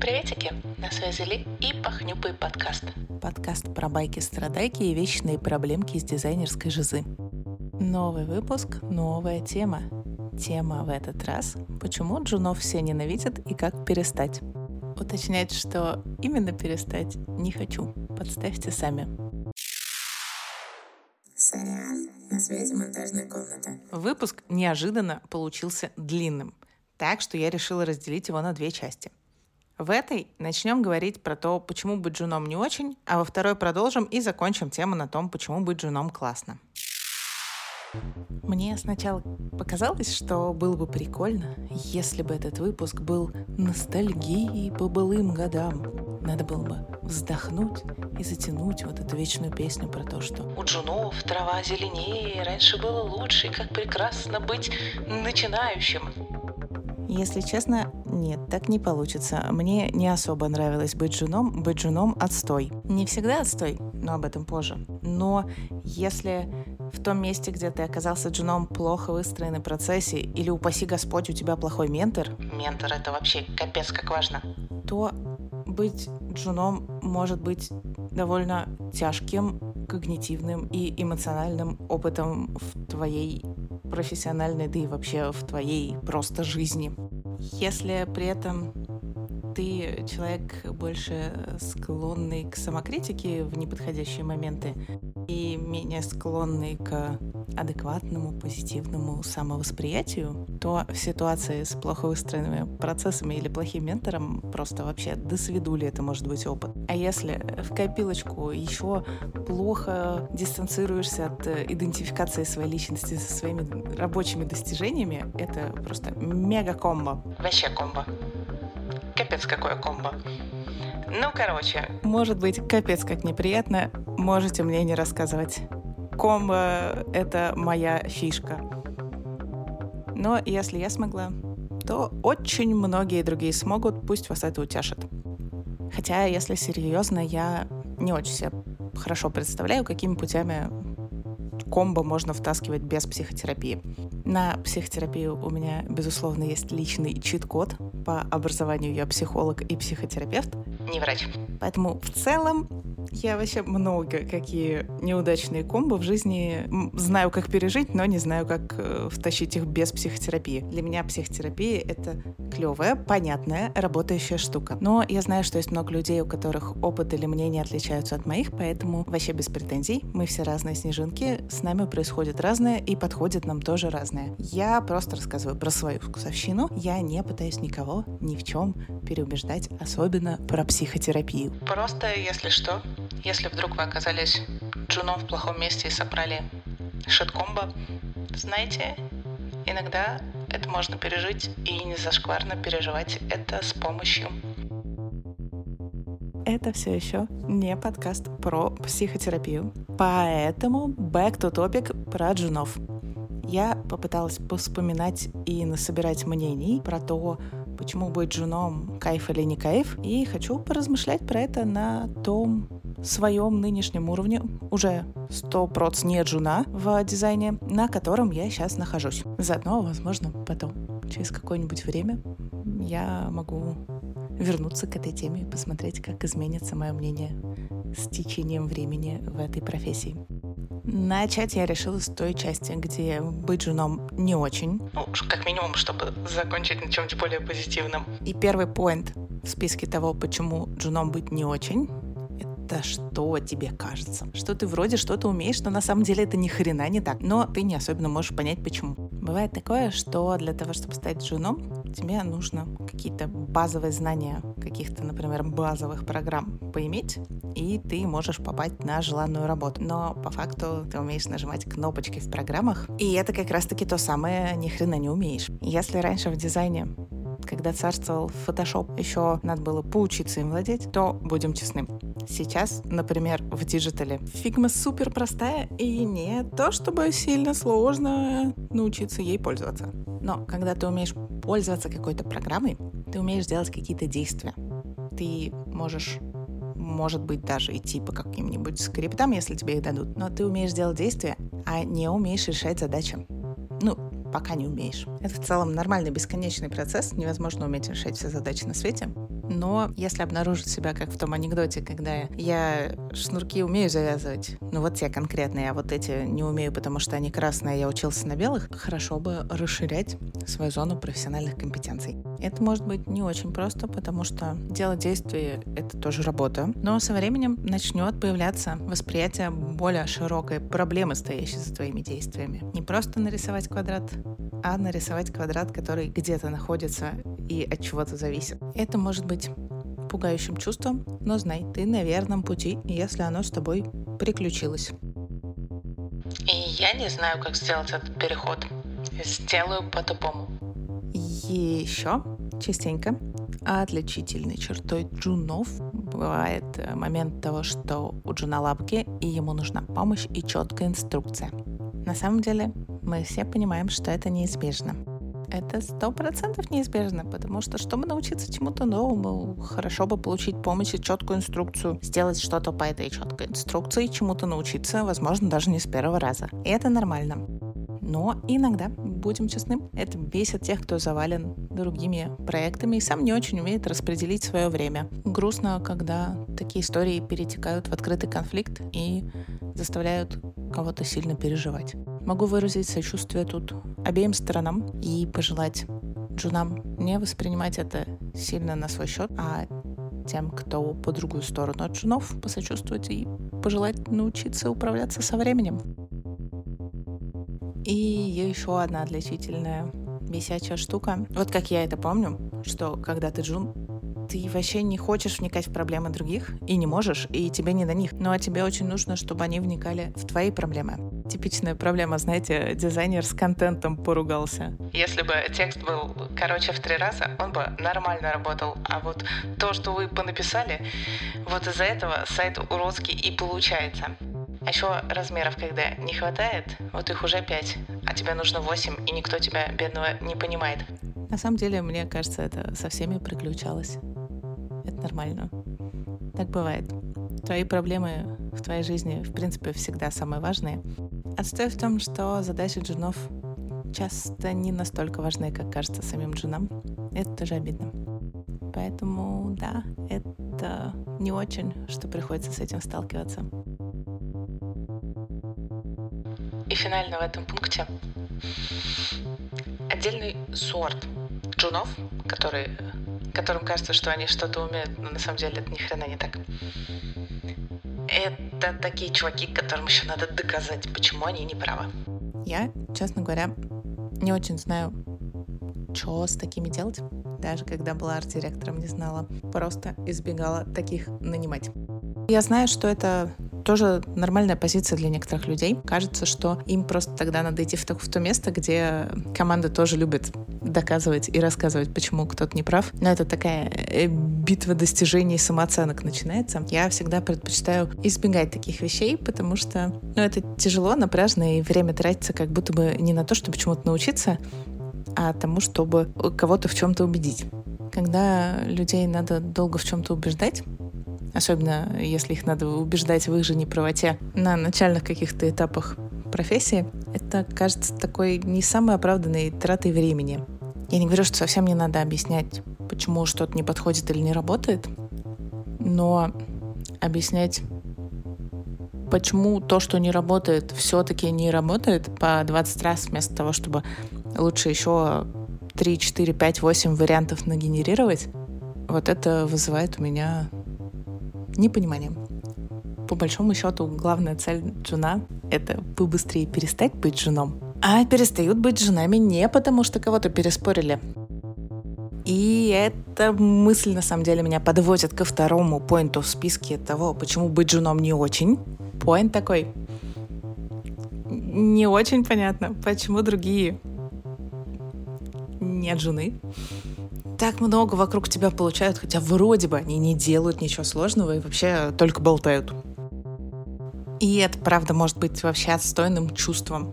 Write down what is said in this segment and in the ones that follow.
Приветики! На связи Ли и Пахнюпый подкаст. Подкаст про байки-страдайки и вечные проблемки из дизайнерской жизы. Новый выпуск, новая тема. Тема в этот раз «Почему джунов все ненавидят и как перестать?» Уточнять, что именно перестать не хочу. Подставьте сами. Сорян, на связи монтажная комната. Выпуск неожиданно получился длинным, так что я решила разделить его на две части. В этой начнем говорить про то, почему быть женом не очень, а во второй продолжим и закончим тему на том, почему быть женом классно. Мне сначала показалось, что было бы прикольно, если бы этот выпуск был ностальгией по былым годам. Надо было бы вздохнуть и затянуть вот эту вечную песню про то, что У джунов трава зеленее, раньше было лучше, и как прекрасно быть начинающим. Если честно, нет, так не получится. Мне не особо нравилось быть женом. Быть женом — отстой. Не всегда отстой, но об этом позже. Но если в том месте, где ты оказался джуном, плохо выстроенный процессе, или, упаси Господь, у тебя плохой ментор, Ментор — это вообще капец как важно. то быть джуном может быть довольно тяжким когнитивным и эмоциональным опытом в твоей профессиональной, да и вообще в твоей просто жизни. Если при этом ты человек больше склонный к самокритике в неподходящие моменты и менее склонный к адекватному, позитивному самовосприятию, то в ситуации с плохо выстроенными процессами или плохим ментором просто вообще до свидули это может быть опыт. А если в копилочку еще плохо дистанцируешься от идентификации своей личности со своими рабочими достижениями, это просто мега-комбо. Вообще комбо. Капец какое комбо. Ну, короче, Может быть, капец как неприятно, можете мне не рассказывать. Комбо — это моя фишка. Но если я смогла, то очень многие другие смогут, пусть вас это утешит. Хотя, если серьезно, я не очень себе хорошо представляю, какими путями комбо можно втаскивать без психотерапии. На психотерапию у меня, безусловно, есть личный чит-код. По образованию я психолог и психотерапевт. Не врач. Поэтому в целом я вообще много какие неудачные комбо в жизни знаю, как пережить, но не знаю, как э, втащить их без психотерапии. Для меня психотерапия — это клевая, понятная, работающая штука. Но я знаю, что есть много людей, у которых опыт или мнения отличаются от моих, поэтому вообще без претензий. Мы все разные снежинки, с нами происходит разное, и подходит нам тоже разное. Я просто рассказываю про свою вкусовщину. Я не пытаюсь никого ни в чем переубеждать, особенно про психотерапию. Просто, если что, если вдруг вы оказались джуном в плохом месте и собрали шит-комбо, знаете, иногда это можно пережить и не зашкварно переживать это с помощью Это все еще не подкаст про психотерапию. Поэтому back to topic про джунов. Я попыталась поспоминать и насобирать мнений про то, почему быть джуном кайф или не кайф, и хочу поразмышлять про это на том своем нынешнем уровне, уже 100% не джуна в дизайне, на котором я сейчас нахожусь. Заодно, возможно, потом, через какое-нибудь время, я могу вернуться к этой теме и посмотреть, как изменится мое мнение с течением времени в этой профессии. Начать я решила с той части, где быть женом не очень. Ну, как минимум, чтобы закончить на чем-то более позитивном. И первый поинт в списке того, почему женом быть не очень, это что тебе кажется. Что ты вроде что-то умеешь, но на самом деле это ни хрена не так. Но ты не особенно можешь понять, почему. Бывает такое, что для того, чтобы стать женом, тебе нужно какие-то базовые знания каких-то, например, базовых программ поиметь, и ты можешь попасть на желанную работу. Но по факту ты умеешь нажимать кнопочки в программах, и это как раз-таки то самое ни хрена не умеешь. Если раньше в дизайне когда царствовал Photoshop, еще надо было поучиться им владеть, то будем честны. Сейчас, например, в digital е Figma супер простая и не то, чтобы сильно сложно научиться ей пользоваться. Но когда ты умеешь пользоваться какой-то программой, ты умеешь делать какие-то действия. Ты можешь может быть, даже идти по каким-нибудь скриптам, если тебе их дадут. Но ты умеешь делать действия, а не умеешь решать задачи. Ну, пока не умеешь. Это в целом нормальный бесконечный процесс. Невозможно уметь решать все задачи на свете. Но если обнаружить себя, как в том анекдоте, когда я шнурки умею завязывать, ну вот те конкретные, а вот эти не умею, потому что они красные, я учился на белых, хорошо бы расширять свою зону профессиональных компетенций. Это может быть не очень просто, потому что делать действия — это тоже работа. Но со временем начнет появляться восприятие более широкой проблемы, стоящей за твоими действиями. Не просто нарисовать квадрат, а нарисовать квадрат, который где-то находится и от чего-то зависит. Это может быть пугающим чувством, но знай, ты на верном пути, если оно с тобой приключилось. И я не знаю, как сделать этот переход. Сделаю по-тупому. Еще частенько отличительной чертой джунов бывает момент того, что у джуна лапки, и ему нужна помощь и четкая инструкция. На самом деле, мы все понимаем, что это неизбежно. Это сто процентов неизбежно, потому что, чтобы научиться чему-то новому, хорошо бы получить помощь и четкую инструкцию, сделать что-то по этой четкой инструкции, чему-то научиться, возможно, даже не с первого раза. И это нормально. Но иногда, будем честны, это бесит тех, кто завален другими проектами и сам не очень умеет распределить свое время. Грустно, когда такие истории перетекают в открытый конфликт и заставляют кого-то сильно переживать. Могу выразить сочувствие тут обеим сторонам и пожелать джунам не воспринимать это сильно на свой счет, а тем, кто по другую сторону от джунов, посочувствовать и пожелать научиться управляться со временем. И еще одна отличительная бесячая штука. Вот как я это помню, что когда ты джун, ты вообще не хочешь вникать в проблемы других и не можешь, и тебе не до них. Ну а тебе очень нужно, чтобы они вникали в твои проблемы. Типичная проблема, знаете, дизайнер с контентом поругался. Если бы текст был короче в три раза, он бы нормально работал. А вот то, что вы понаписали, вот из-за этого сайт уродский и получается. А еще размеров, когда не хватает, вот их уже пять, а тебе нужно восемь, и никто тебя, бедного, не понимает. На самом деле, мне кажется, это со всеми приключалось это нормально. Так бывает. Твои проблемы в твоей жизни, в принципе, всегда самые важные. Отстой в том, что задачи джунов часто не настолько важны, как кажется самим джунам. Это тоже обидно. Поэтому, да, это не очень, что приходится с этим сталкиваться. И финально в этом пункте отдельный сорт джунов, которые которым кажется, что они что-то умеют, но на самом деле это ни хрена не так. Это такие чуваки, которым еще надо доказать, почему они не правы. Я, честно говоря, не очень знаю, что с такими делать. Даже когда была арт-директором, не знала. Просто избегала таких нанимать. Я знаю, что это тоже нормальная позиция для некоторых людей. Кажется, что им просто тогда надо идти в то, в то место, где команда тоже любит доказывать и рассказывать, почему кто-то не прав. Но это такая э, битва достижений самооценок начинается. Я всегда предпочитаю избегать таких вещей, потому что ну, это тяжело, напряжно, и время тратится как будто бы не на то, чтобы чему-то научиться, а тому, чтобы кого-то в чем-то убедить. Когда людей надо долго в чем-то убеждать, особенно если их надо убеждать в их же неправоте на начальных каких-то этапах профессии, это кажется такой не самой оправданной тратой времени. Я не говорю, что совсем не надо объяснять, почему что-то не подходит или не работает, но объяснять, почему то, что не работает, все-таки не работает по 20 раз вместо того, чтобы лучше еще 3, 4, 5, 8 вариантов нагенерировать, вот это вызывает у меня непонимание. По большому счету, главная цель джуна — это побыстрее перестать быть женом. А перестают быть женами не потому, что кого-то переспорили. И эта мысль, на самом деле, меня подводит ко второму поинту в списке того, почему быть женом не очень. Поинт такой. Не очень понятно, почему другие нет жены так много вокруг тебя получают, хотя вроде бы они не делают ничего сложного и вообще только болтают. И это, правда, может быть вообще отстойным чувством.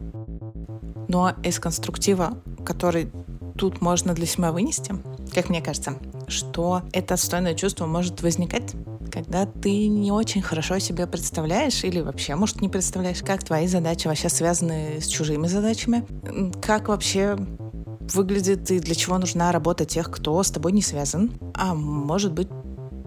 Но из конструктива, который тут можно для себя вынести, как мне кажется, что это отстойное чувство может возникать, когда ты не очень хорошо себе представляешь или вообще, может, не представляешь, как твои задачи вообще связаны с чужими задачами, как вообще выглядит и для чего нужна работа тех, кто с тобой не связан. А может быть,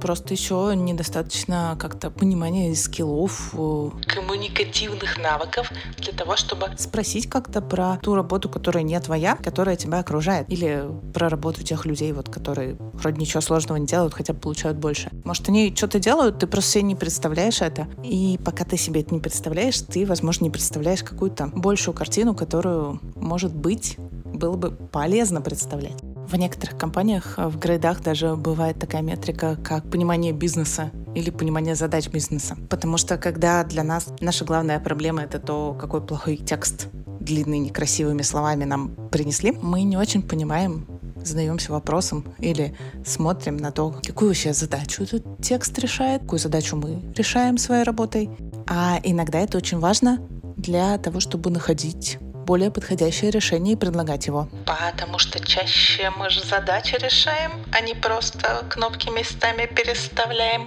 Просто еще недостаточно как-то понимания скиллов, э, коммуникативных навыков для того, чтобы спросить как-то про ту работу, которая не твоя, которая тебя окружает. Или про работу тех людей, вот, которые вроде ничего сложного не делают, хотя получают больше. Может, они что-то делают, ты просто себе не представляешь это. И пока ты себе это не представляешь, ты, возможно, не представляешь какую-то большую картину, которую, может быть, было бы полезно представлять. В некоторых компаниях э, в грейдах даже бывает такая метрика, как понимание бизнеса или понимание задач бизнеса. Потому что когда для нас наша главная проблема — это то, какой плохой текст длинный, некрасивыми словами нам принесли, мы не очень понимаем, задаемся вопросом или смотрим на то, какую вообще задачу этот текст решает, какую задачу мы решаем своей работой. А иногда это очень важно для того, чтобы находить более подходящее решение и предлагать его. Потому что чаще мы же задачи решаем, а не просто кнопки местами переставляем.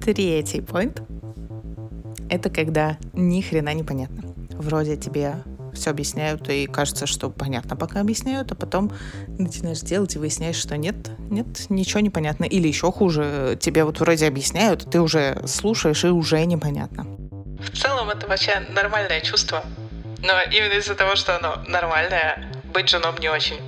Третий point — это когда ни хрена не понятно. Вроде тебе все объясняют, и кажется, что понятно, пока объясняют, а потом начинаешь делать и выясняешь, что нет, нет, ничего не понятно. Или еще хуже, тебе вот вроде объясняют, ты уже слушаешь, и уже непонятно. В целом это вообще нормальное чувство. Но именно из-за того, что оно нормальное, быть женом не очень.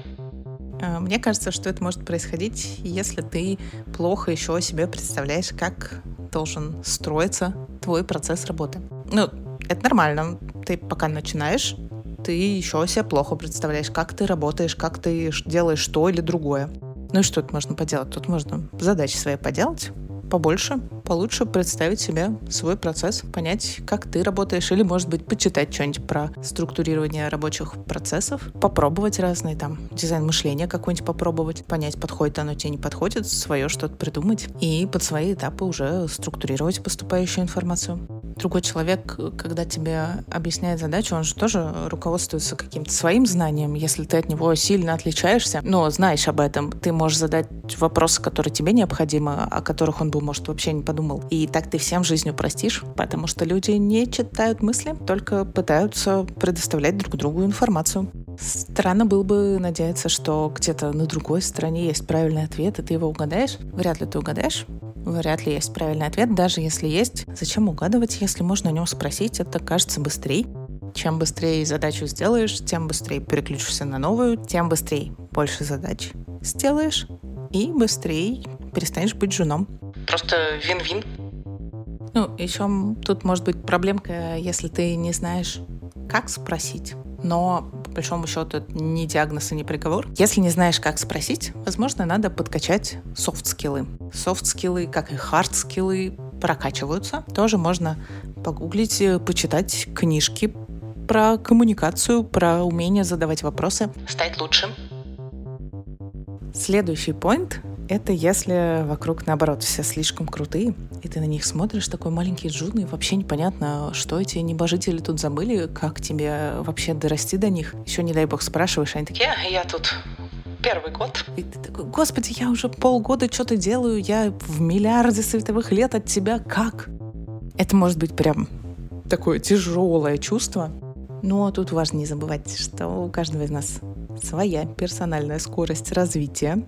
А, мне кажется, что это может происходить, если ты плохо еще себе представляешь, как должен строиться твой процесс работы. Ну, это нормально. Ты пока начинаешь, ты еще себе плохо представляешь, как ты работаешь, как ты делаешь то или другое. Ну и что тут можно поделать? Тут можно задачи свои поделать, побольше, получше представить себе свой процесс, понять, как ты работаешь, или, может быть, почитать что-нибудь про структурирование рабочих процессов, попробовать разные там дизайн мышления какой-нибудь попробовать, понять, подходит оно тебе, не подходит, свое что-то придумать и под свои этапы уже структурировать поступающую информацию. Другой человек, когда тебе объясняет задачу, он же тоже руководствуется каким-то своим знанием. Если ты от него сильно отличаешься, но знаешь об этом, ты можешь задать вопросы, которые тебе необходимы, о которых он бы, может, вообще не подумал. И так ты всем жизнью простишь, потому что люди не читают мысли, только пытаются предоставлять друг другу информацию. Странно было бы надеяться, что где-то на другой стороне есть правильный ответ, и ты его угадаешь. Вряд ли ты угадаешь. Вряд ли есть правильный ответ, даже если есть. Зачем угадывать, если можно о нем спросить? Это кажется быстрее. Чем быстрее задачу сделаешь, тем быстрее переключишься на новую, тем быстрее больше задач сделаешь и быстрее перестанешь быть джуном. Просто вин-вин. Ну, еще тут может быть проблемка, если ты не знаешь, как спросить. Но, по большому счету, это не диагноз и не приговор. Если не знаешь, как спросить, возможно, надо подкачать soft skill ы. Soft skill ы, как и hard skill ы, прокачиваются. Тоже можно погуглить, почитать книжки про коммуникацию, про умение задавать вопросы. Стать лучшим. Следующий point это если вокруг, наоборот, все слишком крутые, и ты на них смотришь, такой маленький джун, и вообще непонятно, что эти небожители тут забыли, как тебе вообще дорасти до них. Еще, не дай бог, спрашиваешь, они такие... Я, я тут первый год. И ты такой, господи, я уже полгода что-то делаю, я в миллиарде световых лет от тебя, как? Это может быть прям такое тяжелое чувство. Но тут важно не забывать, что у каждого из нас своя персональная скорость развития,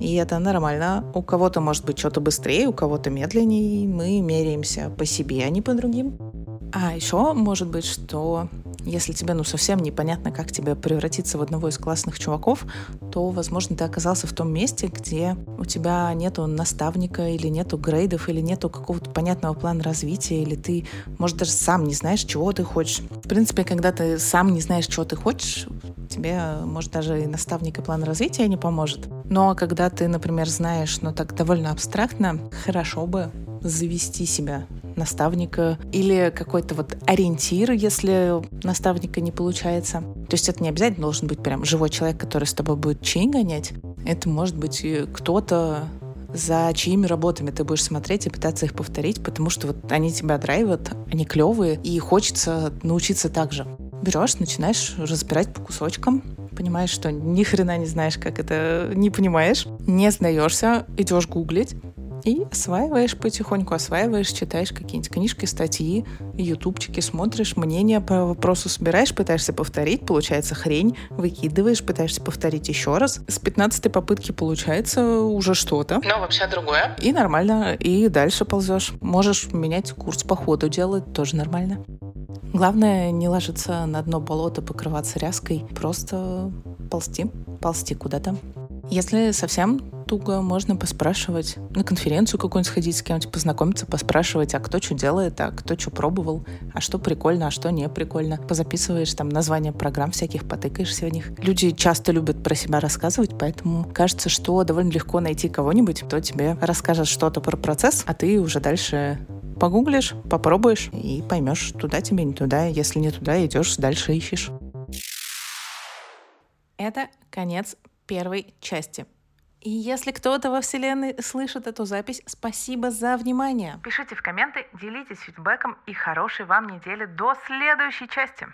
и это нормально. У кого-то может быть что-то быстрее, у кого-то медленнее. Мы меряемся по себе, а не по другим. А еще может быть, что если тебе ну совсем непонятно, как тебе превратиться в одного из классных чуваков, то, возможно, ты оказался в том месте, где у тебя нету наставника или нету грейдов, или нету какого-то понятного плана развития, или ты, может, даже сам не знаешь, чего ты хочешь. В принципе, когда ты сам не знаешь, чего ты хочешь, тебе, может, даже и наставник и план развития не поможет. Но когда ты, например, знаешь, ну так довольно абстрактно, хорошо бы завести себя наставника или какой-то вот ориентир, если наставника не получается. То есть это не обязательно должен быть прям живой человек, который с тобой будет чей гонять. Это может быть кто-то, за чьими работами ты будешь смотреть и пытаться их повторить, потому что вот они тебя драйвят, они клевые, и хочется научиться так же. Берешь, начинаешь разбирать по кусочкам, понимаешь, что ни хрена не знаешь, как это, не понимаешь, не сдаешься, идешь гуглить, И осваиваешь потихоньку, осваиваешь, читаешь какие-нибудь книжки, статьи, ютубчики, смотришь, мнения по вопросу собираешь, пытаешься повторить, получается хрень, выкидываешь, пытаешься повторить еще раз. С 15 попытки получается уже что-то. Но вообще другое. И нормально, и дальше ползешь. Можешь менять курс по ходу делать, тоже нормально. Главное не ложиться на дно болота, покрываться ряской, просто ползти, ползти куда-то. Если совсем туго, можно поспрашивать, на конференцию какую-нибудь сходить, с кем-нибудь познакомиться, поспрашивать, а кто что делает, а кто что пробовал, а что прикольно, а что не прикольно. Позаписываешь там названия программ всяких, потыкаешься в них. Люди часто любят про себя рассказывать, поэтому кажется, что довольно легко найти кого-нибудь, кто тебе расскажет что-то про процесс, а ты уже дальше погуглишь, попробуешь и поймешь, туда тебе, не туда. Если не туда, идешь дальше ищешь. Это конец первой части. И если кто-то во Вселенной слышит эту запись, спасибо за внимание. Пишите в комменты, делитесь фидбэком и хорошей вам недели до следующей части.